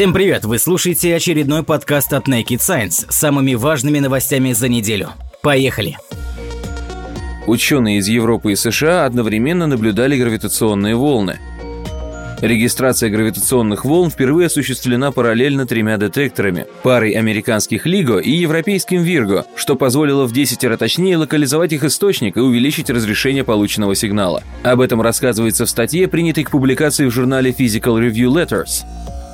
Всем привет! Вы слушаете очередной подкаст от Naked Science с самыми важными новостями за неделю. Поехали! Ученые из Европы и США одновременно наблюдали гравитационные волны. Регистрация гравитационных волн впервые осуществлена параллельно тремя детекторами – парой американских LIGO и европейским Virgo, что позволило в 10 раз точнее локализовать их источник и увеличить разрешение полученного сигнала. Об этом рассказывается в статье, принятой к публикации в журнале Physical Review Letters.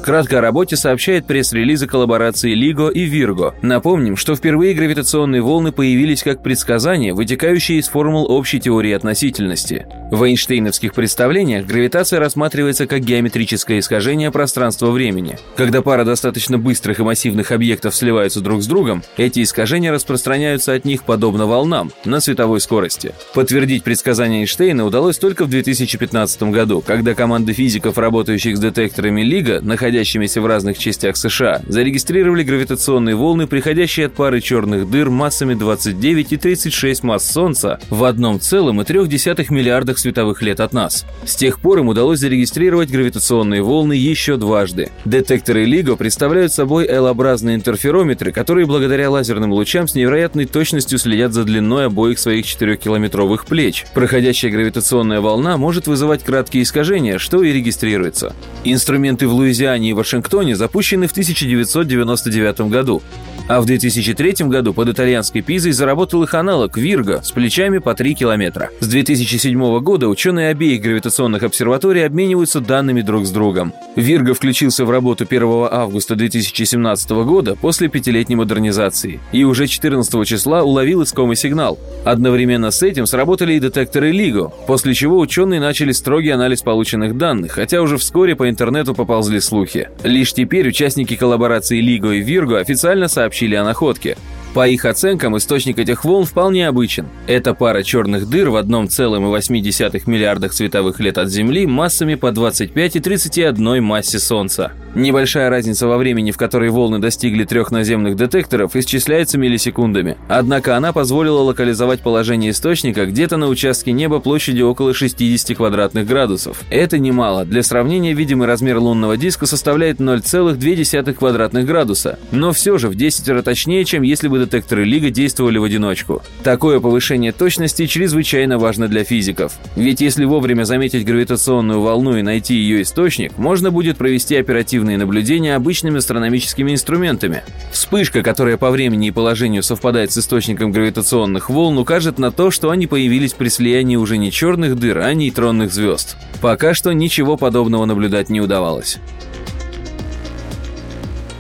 Кратко о работе сообщает пресс-релизы коллаборации LIGO и Virgo. Напомним, что впервые гравитационные волны появились как предсказания, вытекающие из формул общей теории относительности. В Эйнштейновских представлениях гравитация рассматривается как геометрическое искажение пространства-времени. Когда пара достаточно быстрых и массивных объектов сливаются друг с другом, эти искажения распространяются от них подобно волнам на световой скорости. Подтвердить предсказания Эйнштейна удалось только в 2015 году, когда команда физиков, работающих с детекторами Лига, находящимися в разных частях США, зарегистрировали гравитационные волны, приходящие от пары черных дыр массами 29 и 36 масс Солнца в одном целом и трех десятых миллиардах миллиардах световых лет от нас. С тех пор им удалось зарегистрировать гравитационные волны еще дважды. Детекторы LIGO представляют собой L-образные интерферометры, которые благодаря лазерным лучам с невероятной точностью следят за длиной обоих своих 4-километровых плеч. Проходящая гравитационная волна может вызывать краткие искажения, что и регистрируется. Инструменты в Луизиане и Вашингтоне запущены в 1999 году. А в 2003 году под итальянской Пизой заработал их аналог Вирго с плечами по 3 километра. С 2007 года ученые обеих гравитационных обсерваторий обмениваются данными друг с другом. Вирго включился в работу 1 августа 2017 года после пятилетней модернизации и уже 14 числа уловил искомый сигнал. Одновременно с этим сработали и детекторы LIGO, после чего ученые начали строгий анализ полученных данных, хотя уже вскоре по интернету поползли слухи. Лишь теперь участники коллаборации LIGO и Virgo официально сообщили о находке. По их оценкам, источник этих волн вполне обычен. Это пара черных дыр в 1,8 миллиардах световых лет от Земли массами по 25 и 31 массе Солнца. Небольшая разница во времени, в которой волны достигли трех наземных детекторов, исчисляется миллисекундами. Однако она позволила локализовать положение источника где-то на участке неба площадью около 60 квадратных градусов. Это немало. Для сравнения, видимый размер лунного диска составляет 0,2 квадратных градуса. Но все же в 10 раз точнее, чем если бы детекторы Лига действовали в одиночку. Такое повышение точности чрезвычайно важно для физиков. Ведь если вовремя заметить гравитационную волну и найти ее источник, можно будет провести оперативные наблюдения обычными астрономическими инструментами. Вспышка, которая по времени и положению совпадает с источником гравитационных волн, укажет на то, что они появились при слиянии уже не черных дыр, а нейтронных звезд. Пока что ничего подобного наблюдать не удавалось.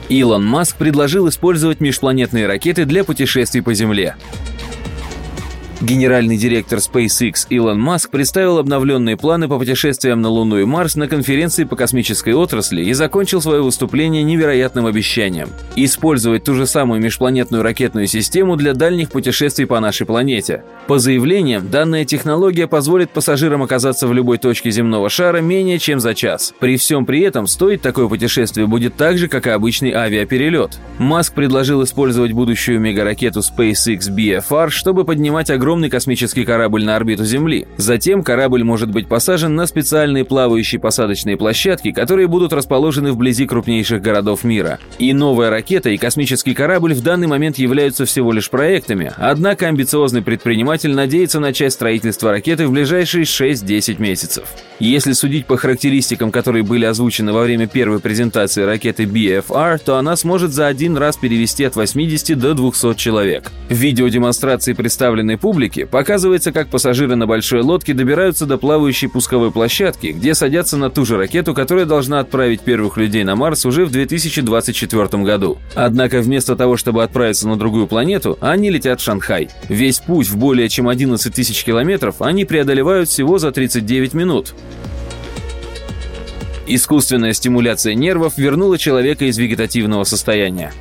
Илон Маск предложил использовать межпланетные ракеты для путешествий по Земле. Генеральный директор SpaceX Илон Маск представил обновленные планы по путешествиям на Луну и Марс на конференции по космической отрасли и закончил свое выступление невероятным обещанием – использовать ту же самую межпланетную ракетную систему для дальних путешествий по нашей планете. По заявлениям, данная технология позволит пассажирам оказаться в любой точке земного шара менее чем за час. При всем при этом стоить такое путешествие будет так же, как и обычный авиаперелет. Маск предложил использовать будущую мегаракету SpaceX BFR, чтобы поднимать огромные огромный космический корабль на орбиту Земли. Затем корабль может быть посажен на специальные плавающие посадочные площадки, которые будут расположены вблизи крупнейших городов мира. И новая ракета, и космический корабль в данный момент являются всего лишь проектами, однако амбициозный предприниматель надеется начать строительство ракеты в ближайшие 6-10 месяцев. Если судить по характеристикам, которые были озвучены во время первой презентации ракеты BFR, то она сможет за один раз перевести от 80 до 200 человек. В видеодемонстрации, представленной публике, публике показывается, как пассажиры на большой лодке добираются до плавающей пусковой площадки, где садятся на ту же ракету, которая должна отправить первых людей на Марс уже в 2024 году. Однако вместо того, чтобы отправиться на другую планету, они летят в Шанхай. Весь путь в более чем 11 тысяч километров они преодолевают всего за 39 минут. Искусственная стимуляция нервов вернула человека из вегетативного состояния.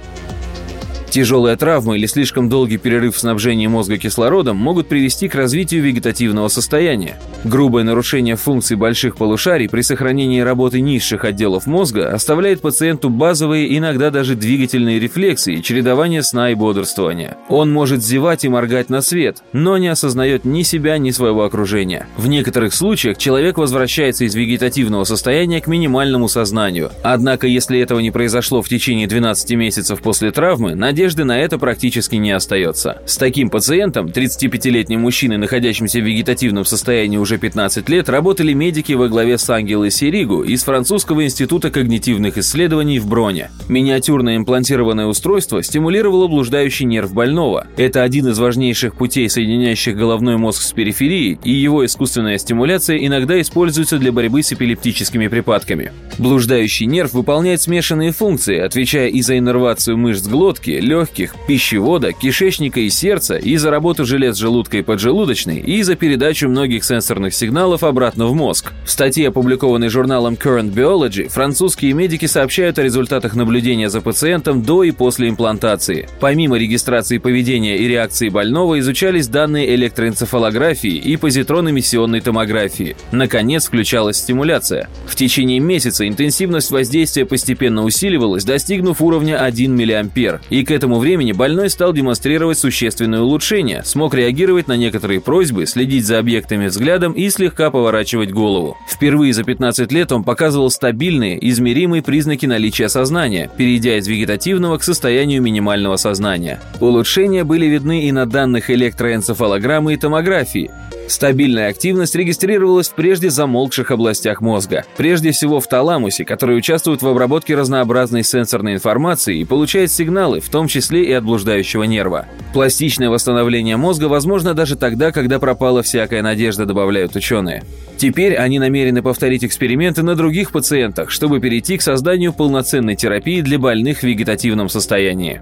Тяжелая травма или слишком долгий перерыв в снабжении мозга кислородом могут привести к развитию вегетативного состояния. Грубое нарушение функций больших полушарий при сохранении работы низших отделов мозга оставляет пациенту базовые, иногда даже двигательные рефлексы и чередование сна и бодрствования. Он может зевать и моргать на свет, но не осознает ни себя, ни своего окружения. В некоторых случаях человек возвращается из вегетативного состояния к минимальному сознанию. Однако, если этого не произошло в течение 12 месяцев после травмы, надежды на это практически не остается. С таким пациентом, 35-летним мужчиной, находящимся в вегетативном состоянии уже уже 15 лет работали медики во главе с Ангелой Серигу из Французского института когнитивных исследований в Броне. Миниатюрное имплантированное устройство стимулировало блуждающий нерв больного. Это один из важнейших путей, соединяющих головной мозг с периферией, и его искусственная стимуляция иногда используется для борьбы с эпилептическими припадками. Блуждающий нерв выполняет смешанные функции, отвечая и за иннервацию мышц глотки, легких, пищевода, кишечника и сердца, и за работу желез желудка и поджелудочной, и за передачу многих сенсорных электронных сигналов обратно в мозг. В статье, опубликованной журналом Current Biology, французские медики сообщают о результатах наблюдения за пациентом до и после имплантации. Помимо регистрации поведения и реакции больного, изучались данные электроэнцефалографии и позитронно-эмиссионной томографии. Наконец, включалась стимуляция. В течение месяца интенсивность воздействия постепенно усиливалась, достигнув уровня 1 мА. И к этому времени больной стал демонстрировать существенное улучшение, смог реагировать на некоторые просьбы, следить за объектами взглядом и слегка поворачивать голову. Впервые за 15 лет он показывал стабильные, измеримые признаки наличия сознания, перейдя из вегетативного к состоянию минимального сознания. Улучшения были видны и на данных электроэнцефалограммы и томографии. Стабильная активность регистрировалась в прежде замолкших областях мозга. Прежде всего в таламусе, который участвует в обработке разнообразной сенсорной информации и получает сигналы, в том числе и от блуждающего нерва. Пластичное восстановление мозга возможно даже тогда, когда пропала всякая надежда, добавляют ученые. Теперь они намерены повторить эксперименты на других пациентах, чтобы перейти к созданию полноценной терапии для больных в вегетативном состоянии.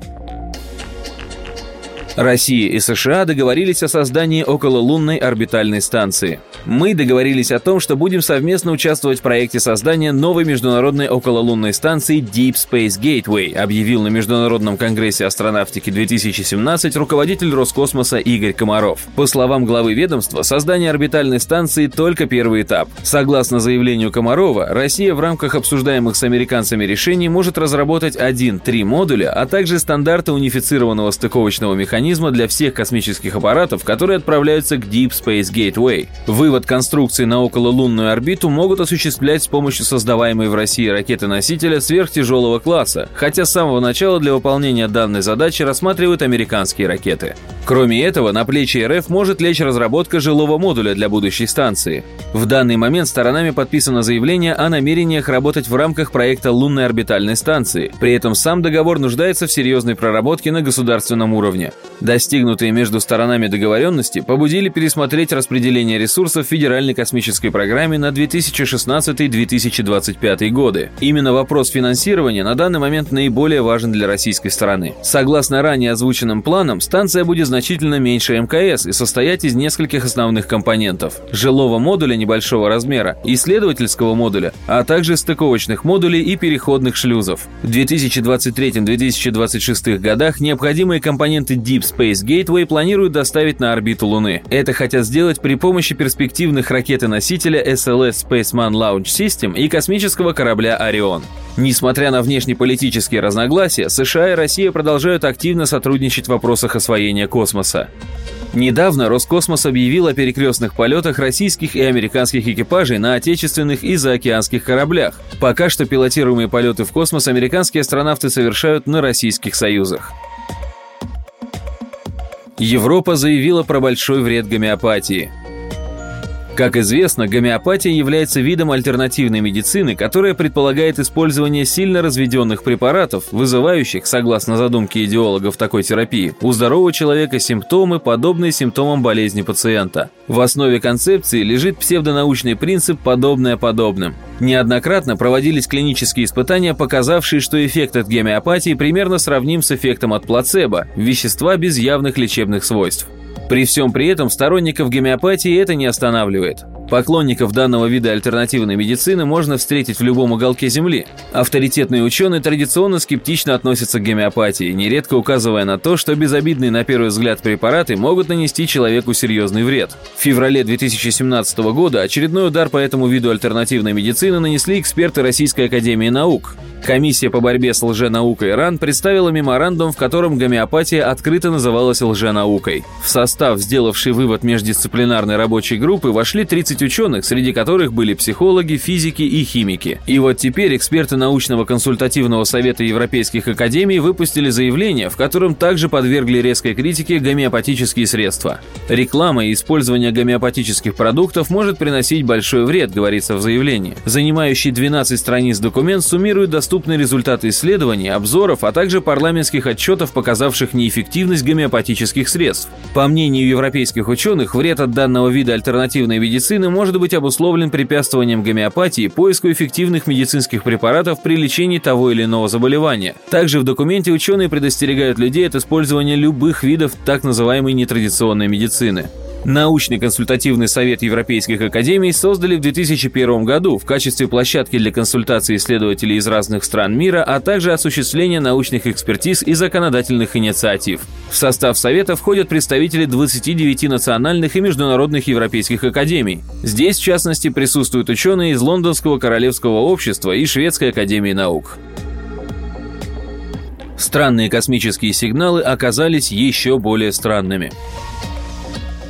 Россия и США договорились о создании окололунной орбитальной станции. Мы договорились о том, что будем совместно участвовать в проекте создания новой международной окололунной станции Deep Space Gateway, объявил на Международном конгрессе астронавтики 2017 руководитель Роскосмоса Игорь Комаров. По словам главы ведомства, создание орбитальной станции только первый этап. Согласно заявлению Комарова, Россия в рамках обсуждаемых с американцами решений может разработать один-три модуля, а также стандарты унифицированного стыковочного механизма механизма для всех космических аппаратов, которые отправляются к Deep Space Gateway. Вывод конструкции на окололунную орбиту могут осуществлять с помощью создаваемой в России ракеты-носителя сверхтяжелого класса, хотя с самого начала для выполнения данной задачи рассматривают американские ракеты. Кроме этого, на плечи РФ может лечь разработка жилого модуля для будущей станции. В данный момент сторонами подписано заявление о намерениях работать в рамках проекта лунной орбитальной станции. При этом сам договор нуждается в серьезной проработке на государственном уровне. Достигнутые между сторонами договоренности побудили пересмотреть распределение ресурсов Федеральной космической программе на 2016-2025 годы. Именно вопрос финансирования на данный момент наиболее важен для российской стороны. Согласно ранее озвученным планам, станция будет значительно меньше МКС и состоять из нескольких основных компонентов – жилого модуля небольшого размера, исследовательского модуля, а также стыковочных модулей и переходных шлюзов. В 2023-2026 годах необходимые компоненты Deep Space Gateway планируют доставить на орбиту Луны. Это хотят сделать при помощи перспективных ракеты-носителя SLS Spaceman Launch System и космического корабля Орион. Несмотря на внешнеполитические разногласия, США и Россия продолжают активно сотрудничать в вопросах освоения космоса. Недавно Роскосмос объявил о перекрестных полетах российских и американских экипажей на отечественных и заокеанских кораблях. Пока что пилотируемые полеты в космос американские астронавты совершают на российских союзах. Европа заявила про большой вред гомеопатии. Как известно, гомеопатия является видом альтернативной медицины, которая предполагает использование сильно разведенных препаратов, вызывающих, согласно задумке идеологов такой терапии, у здорового человека симптомы, подобные симптомам болезни пациента. В основе концепции лежит псевдонаучный принцип «подобное подобным». Неоднократно проводились клинические испытания, показавшие, что эффект от гомеопатии примерно сравним с эффектом от плацебо – вещества без явных лечебных свойств. При всем при этом сторонников гомеопатии это не останавливает. Поклонников данного вида альтернативной медицины можно встретить в любом уголке Земли. Авторитетные ученые традиционно скептично относятся к гомеопатии, нередко указывая на то, что безобидные на первый взгляд препараты могут нанести человеку серьезный вред. В феврале 2017 года очередной удар по этому виду альтернативной медицины нанесли эксперты Российской Академии Наук. Комиссия по борьбе с лженаукой РАН представила меморандум, в котором гомеопатия открыто называлась лженаукой. В состав, сделавший вывод междисциплинарной рабочей группы, вошли 30 ученых, среди которых были психологи, физики и химики. И вот теперь эксперты научного консультативного совета Европейских академий выпустили заявление, в котором также подвергли резкой критике гомеопатические средства. Реклама и использование гомеопатических продуктов может приносить большой вред, говорится в заявлении. Занимающий 12 страниц документ суммирует доступные доступны результаты исследований, обзоров, а также парламентских отчетов, показавших неэффективность гомеопатических средств. По мнению европейских ученых, вред от данного вида альтернативной медицины может быть обусловлен препятствованием гомеопатии поиску эффективных медицинских препаратов при лечении того или иного заболевания. Также в документе ученые предостерегают людей от использования любых видов так называемой нетрадиционной медицины. Научный консультативный совет Европейских академий создали в 2001 году в качестве площадки для консультаций исследователей из разных стран мира, а также осуществления научных экспертиз и законодательных инициатив. В состав совета входят представители 29 национальных и международных европейских академий. Здесь, в частности, присутствуют ученые из Лондонского королевского общества и Шведской академии наук. Странные космические сигналы оказались еще более странными.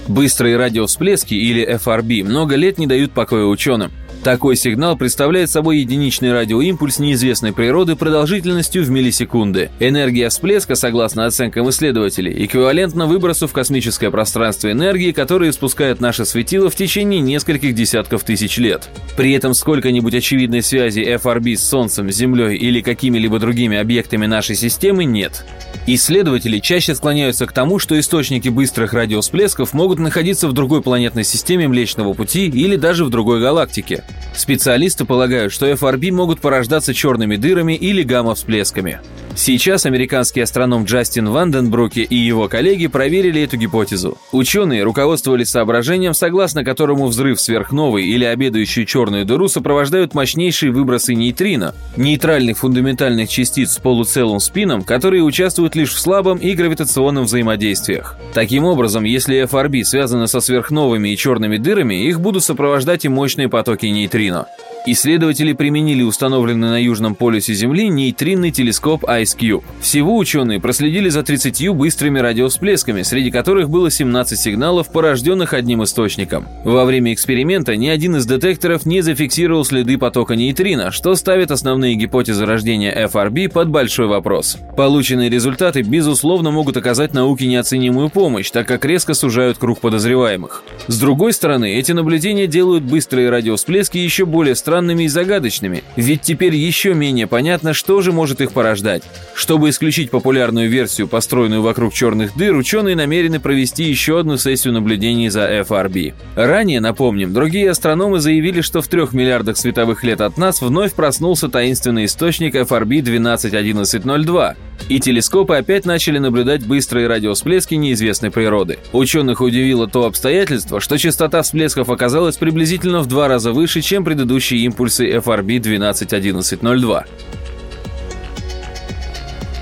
Быстрые радиовсплески или FRB много лет не дают покоя ученым. Такой сигнал представляет собой единичный радиоимпульс неизвестной природы продолжительностью в миллисекунды. Энергия всплеска, согласно оценкам исследователей, эквивалентна выбросу в космическое пространство энергии, которую испускает наше светило в течение нескольких десятков тысяч лет. При этом сколько-нибудь очевидной связи FRB с Солнцем, Землей или какими-либо другими объектами нашей системы нет. Исследователи чаще склоняются к тому, что источники быстрых радиовсплесков могут находиться в другой планетной системе Млечного Пути или даже в другой галактике. Специалисты полагают, что FRB могут порождаться черными дырами или гамма-всплесками. Сейчас американский астроном Джастин Ванденбруке и его коллеги проверили эту гипотезу. Ученые руководствовались соображением, согласно которому взрыв сверхновой или обедающую черную дыру сопровождают мощнейшие выбросы нейтрино, нейтральных фундаментальных частиц с полуцелым спином, которые участвуют лишь в слабом и гравитационном взаимодействиях. Таким образом, если FRB связаны со сверхновыми и черными дырами, их будут сопровождать и мощные потоки нейтрино нейтрино. Исследователи применили установленный на Южном полюсе Земли нейтринный телескоп IceCube. Всего ученые проследили за 30 быстрыми радиовсплесками, среди которых было 17 сигналов, порожденных одним источником. Во время эксперимента ни один из детекторов не зафиксировал следы потока нейтрино, что ставит основные гипотезы рождения FRB под большой вопрос. Полученные результаты, безусловно, могут оказать науке неоценимую помощь, так как резко сужают круг подозреваемых. С другой стороны, эти наблюдения делают быстрые радиовсплески еще более странными странными и загадочными, ведь теперь еще менее понятно, что же может их порождать. Чтобы исключить популярную версию, построенную вокруг черных дыр, ученые намерены провести еще одну сессию наблюдений за FRB. Ранее, напомним, другие астрономы заявили, что в трех миллиардах световых лет от нас вновь проснулся таинственный источник FRB 121102, и телескопы опять начали наблюдать быстрые радиовсплески неизвестной природы. Ученых удивило то обстоятельство, что частота всплесков оказалась приблизительно в два раза выше, чем предыдущие импульсы FRB 121102.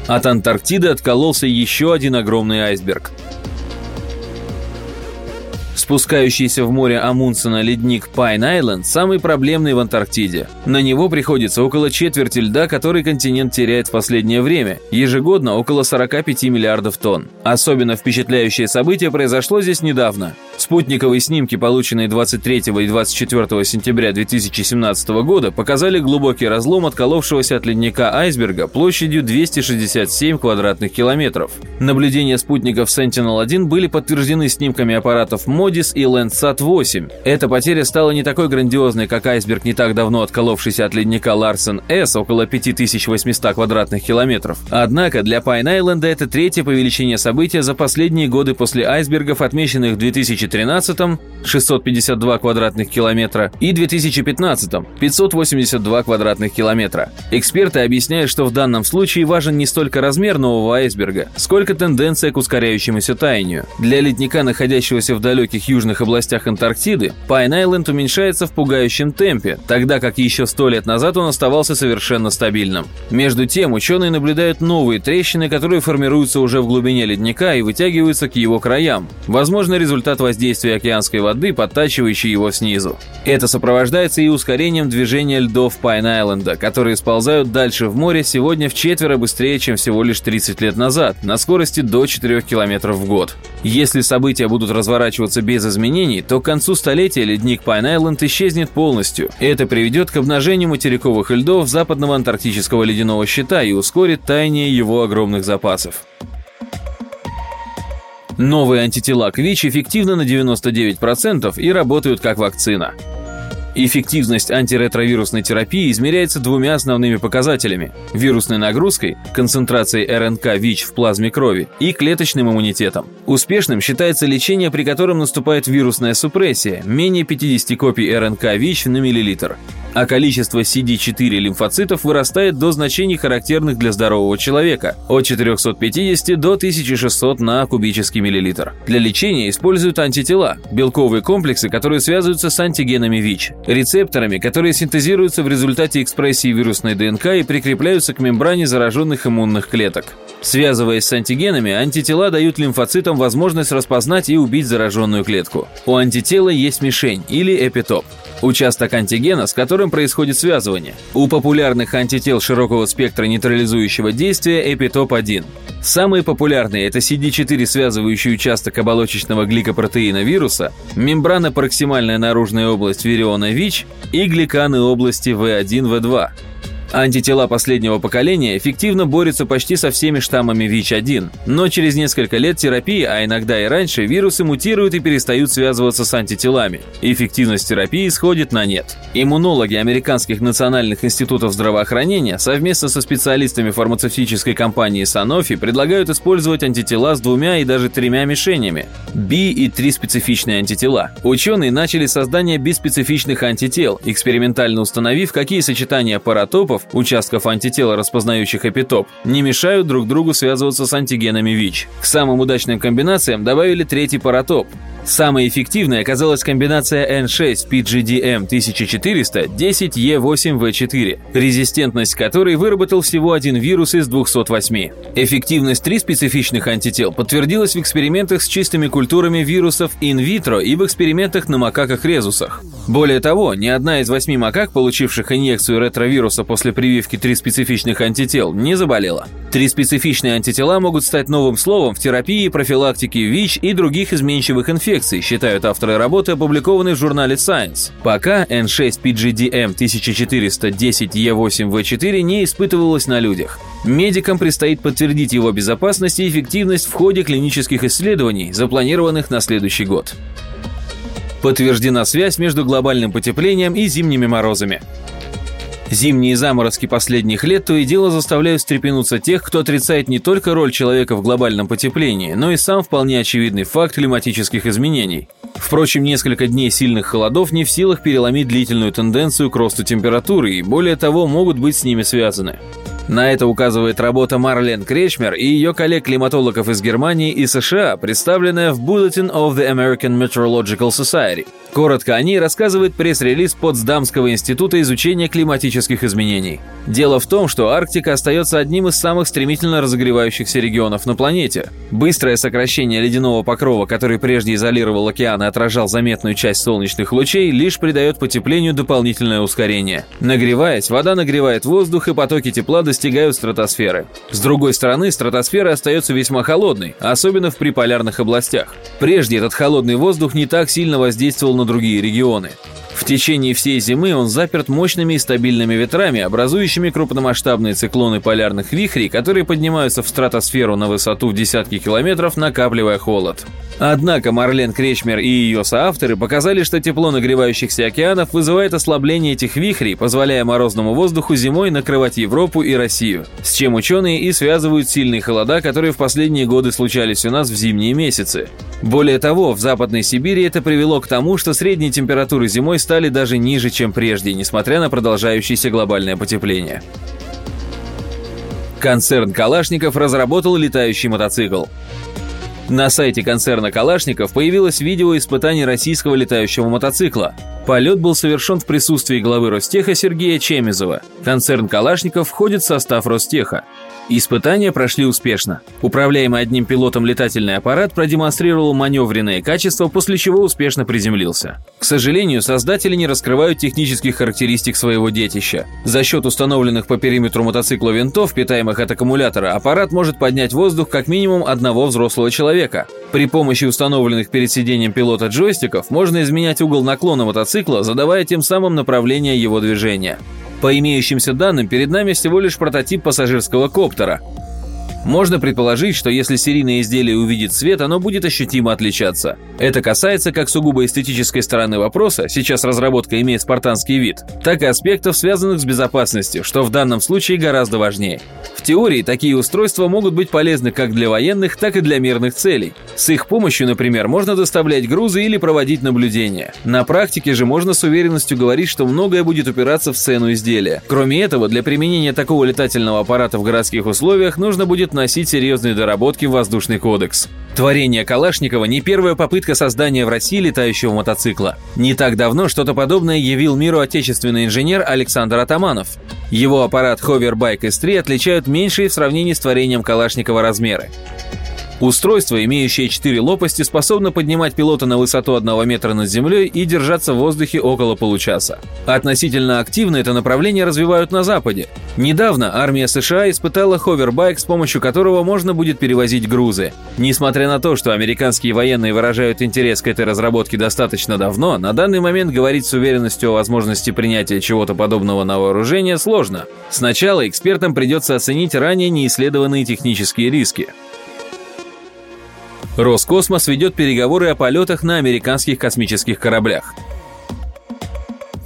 От Антарктиды откололся еще один огромный айсберг. Спускающийся в море Амундсена ледник Пайн-Айленд самый проблемный в Антарктиде. На него приходится около четверти льда, который континент теряет в последнее время, ежегодно около 45 миллиардов тонн. Особенно впечатляющее событие произошло здесь недавно. Спутниковые снимки, полученные 23 и 24 сентября 2017 года, показали глубокий разлом отколовшегося от ледника айсберга площадью 267 квадратных километров. Наблюдения спутников Sentinel-1 были подтверждены снимками аппаратов МОДИ Модис и Landsat-8. Эта потеря стала не такой грандиозной, как айсберг, не так давно отколовшийся от ледника Ларсен С около 5800 квадратных километров. Однако для Пайн-Айленда это третье по величине событие за последние годы после айсбергов, отмеченных в 2013 652 квадратных километра и 2015 582 квадратных километра. Эксперты объясняют, что в данном случае важен не столько размер нового айсберга, сколько тенденция к ускоряющемуся таянию. Для ледника, находящегося в далеких южных областях Антарктиды, Пайн-Айленд уменьшается в пугающем темпе, тогда как еще сто лет назад он оставался совершенно стабильным. Между тем, ученые наблюдают новые трещины, которые формируются уже в глубине ледника и вытягиваются к его краям. Возможно, результат воздействия океанской воды, подтачивающей его снизу. Это сопровождается и ускорением движения льдов Пайн-Айленда, которые сползают дальше в море сегодня в четверо быстрее, чем всего лишь 30 лет назад, на скорости до 4 км в год. Если события будут разворачиваться без изменений, то к концу столетия ледник Пайн-Айленд исчезнет полностью. Это приведет к обнажению материковых льдов западного антарктического ледяного щита и ускорит таяние его огромных запасов. Новые антитела к ВИЧ эффективны на 99% и работают как вакцина. Эффективность антиретровирусной терапии измеряется двумя основными показателями – вирусной нагрузкой, концентрацией РНК ВИЧ в плазме крови и клеточным иммунитетом. Успешным считается лечение, при котором наступает вирусная супрессия – менее 50 копий РНК ВИЧ на миллилитр а количество CD4 лимфоцитов вырастает до значений, характерных для здорового человека – от 450 до 1600 на кубический миллилитр. Для лечения используют антитела – белковые комплексы, которые связываются с антигенами ВИЧ, рецепторами, которые синтезируются в результате экспрессии вирусной ДНК и прикрепляются к мембране зараженных иммунных клеток. Связываясь с антигенами, антитела дают лимфоцитам возможность распознать и убить зараженную клетку. У антитела есть мишень или эпитоп – участок антигена, с которым происходит связывание. У популярных антител широкого спектра нейтрализующего действия эпитоп-1. Самые популярные – это CD4 связывающий участок оболочечного гликопротеина вируса, мембрана-проксимальная наружная область вириона ВИЧ и гликаны области В1-В2. Антитела последнего поколения эффективно борются почти со всеми штаммами ВИЧ-1, но через несколько лет терапии, а иногда и раньше, вирусы мутируют и перестают связываться с антителами. Эффективность терапии сходит на нет. Иммунологи американских национальных институтов здравоохранения совместно со специалистами фармацевтической компании Sanofi предлагают использовать антитела с двумя и даже тремя мишенями – B и 3 специфичные антитела. Ученые начали создание биспецифичных антител, экспериментально установив, какие сочетания паратопов участков, участков антитела, распознающих эпитоп, не мешают друг другу связываться с антигенами ВИЧ. К самым удачным комбинациям добавили третий паратоп. Самой эффективной оказалась комбинация N6 PGDM 1400 10E8V4, резистентность которой выработал всего один вирус из 208. Эффективность три специфичных антител подтвердилась в экспериментах с чистыми культурами вирусов инвитро и в экспериментах на макаках-резусах. Более того, ни одна из восьми макак, получивших инъекцию ретровируса после прививки три специфичных антител, не заболела. Три специфичные антитела могут стать новым словом в терапии профилактике ВИЧ и других изменчивых инфекций, считают авторы работы, опубликованной в журнале Science. Пока N6-PGDM 1410E8V4 не испытывалось на людях. Медикам предстоит подтвердить его безопасность и эффективность в ходе клинических исследований, запланированных на следующий год. Подтверждена связь между глобальным потеплением и зимними морозами. Зимние заморозки последних лет то и дело заставляют встрепенуться тех, кто отрицает не только роль человека в глобальном потеплении, но и сам вполне очевидный факт климатических изменений. Впрочем, несколько дней сильных холодов не в силах переломить длительную тенденцию к росту температуры и, более того, могут быть с ними связаны. На это указывает работа Марлен Кречмер и ее коллег-климатологов из Германии и США, представленная в Bulletin of the American Meteorological Society. Коротко о ней рассказывает пресс-релиз Потсдамского института изучения климатических изменений. Дело в том, что Арктика остается одним из самых стремительно разогревающихся регионов на планете. Быстрое сокращение ледяного покрова, который прежде изолировал океан и отражал заметную часть солнечных лучей, лишь придает потеплению дополнительное ускорение. Нагреваясь, вода нагревает воздух, и потоки тепла достигают стратосферы. С другой стороны, стратосфера остается весьма холодной, особенно в приполярных областях. Прежде этот холодный воздух не так сильно воздействовал на другие регионы. В течение всей зимы он заперт мощными и стабильными ветрами, образующими крупномасштабные циклоны полярных вихрей, которые поднимаются в стратосферу на высоту в десятки километров, накапливая холод. Однако Марлен Кречмер и ее соавторы показали, что тепло нагревающихся океанов вызывает ослабление этих вихрей, позволяя морозному воздуху зимой накрывать Европу и Россию, с чем ученые и связывают сильные холода, которые в последние годы случались у нас в зимние месяцы. Более того, в Западной Сибири это привело к тому, что средние температуры зимой стали даже ниже, чем прежде, несмотря на продолжающееся глобальное потепление. Концерн Калашников разработал летающий мотоцикл. На сайте концерна «Калашников» появилось видео испытаний российского летающего мотоцикла. Полет был совершен в присутствии главы Ростеха Сергея Чемизова. Концерн «Калашников» входит в состав Ростеха. Испытания прошли успешно. Управляемый одним пилотом летательный аппарат продемонстрировал маневренные качества, после чего успешно приземлился. К сожалению, создатели не раскрывают технических характеристик своего детища. За счет установленных по периметру мотоцикла винтов, питаемых от аккумулятора, аппарат может поднять воздух как минимум одного взрослого человека. При помощи установленных перед сиденьем пилота джойстиков можно изменять угол наклона мотоцикла, задавая тем самым направление его движения. По имеющимся данным, перед нами всего лишь прототип пассажирского коптера. Можно предположить, что если серийное изделие увидит свет, оно будет ощутимо отличаться. Это касается как сугубо эстетической стороны вопроса, сейчас разработка имеет спартанский вид, так и аспектов, связанных с безопасностью, что в данном случае гораздо важнее. В теории такие устройства могут быть полезны как для военных, так и для мирных целей. С их помощью, например, можно доставлять грузы или проводить наблюдения. На практике же можно с уверенностью говорить, что многое будет упираться в цену изделия. Кроме этого, для применения такого летательного аппарата в городских условиях нужно будет носить серьезные доработки в воздушный кодекс. Творение Калашникова не первая попытка создания в России летающего мотоцикла. Не так давно что-то подобное явил миру отечественный инженер Александр Атаманов. Его аппарат Hoverbike S3 отличают меньшие в сравнении с творением Калашникова размеры. Устройство, имеющее четыре лопасти, способно поднимать пилота на высоту одного метра над землей и держаться в воздухе около получаса. Относительно активно это направление развивают на Западе. Недавно армия США испытала ховербайк, с помощью которого можно будет перевозить грузы. Несмотря на то, что американские военные выражают интерес к этой разработке достаточно давно, на данный момент говорить с уверенностью о возможности принятия чего-то подобного на вооружение сложно. Сначала экспертам придется оценить ранее неисследованные технические риски. Роскосмос ведет переговоры о полетах на американских космических кораблях.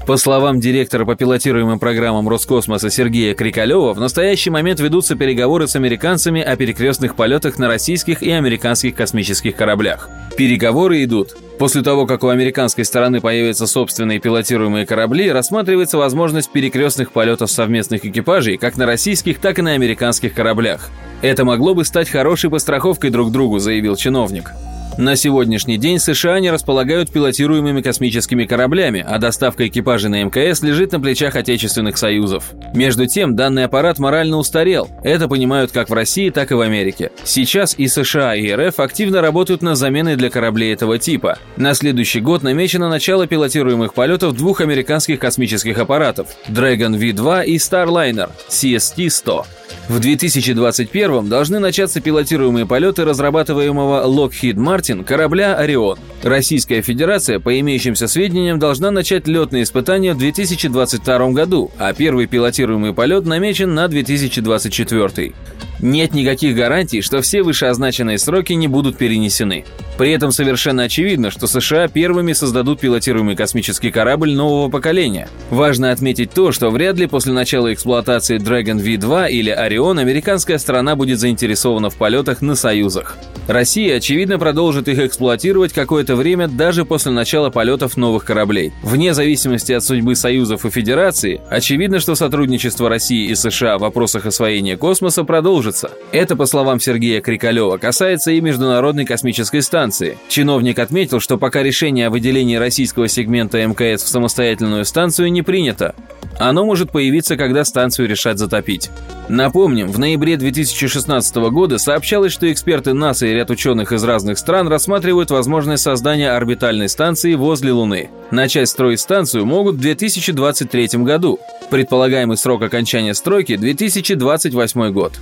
По словам директора по пилотируемым программам Роскосмоса Сергея Крикалева, в настоящий момент ведутся переговоры с американцами о перекрестных полетах на российских и американских космических кораблях. Переговоры идут. После того, как у американской стороны появятся собственные пилотируемые корабли, рассматривается возможность перекрестных полетов совместных экипажей как на российских, так и на американских кораблях. Это могло бы стать хорошей постраховкой друг другу, заявил чиновник. На сегодняшний день США не располагают пилотируемыми космическими кораблями, а доставка экипажей на МКС лежит на плечах отечественных союзов. Между тем, данный аппарат морально устарел. Это понимают как в России, так и в Америке. Сейчас и США, и РФ активно работают над заменой для кораблей этого типа. На следующий год намечено начало пилотируемых полетов двух американских космических аппаратов – Dragon V2 и Starliner CST-100. В 2021 должны начаться пилотируемые полеты разрабатываемого Lockheed Martin корабля «Орион». Российская Федерация, по имеющимся сведениям, должна начать летные испытания в 2022 году, а первый пилотируемый полет намечен на 2024. Нет никаких гарантий, что все вышеозначенные сроки не будут перенесены. При этом совершенно очевидно, что США первыми создадут пилотируемый космический корабль нового поколения. Важно отметить то, что вряд ли после начала эксплуатации Dragon V2 или Orion американская сторона будет заинтересована в полетах на союзах. Россия, очевидно, продолжит их эксплуатировать какое-то время даже после начала полетов новых кораблей. Вне зависимости от судьбы союзов и федерации, очевидно, что сотрудничество России и США в вопросах освоения космоса продолжится. Это, по словам Сергея Крикалева, касается и Международной космической станции. Чиновник отметил, что пока решение о выделении российского сегмента МКС в самостоятельную станцию не принято. Оно может появиться, когда станцию решат затопить. Напомним, в ноябре 2016 года сообщалось, что эксперты НАСА и ряд ученых из разных стран рассматривают возможность создания орбитальной станции возле Луны. Начать строить станцию могут в 2023 году. Предполагаемый срок окончания стройки – 2028 год.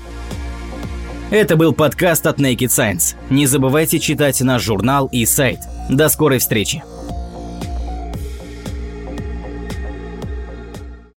Это был подкаст от Naked Science. Не забывайте читать наш журнал и сайт. До скорой встречи!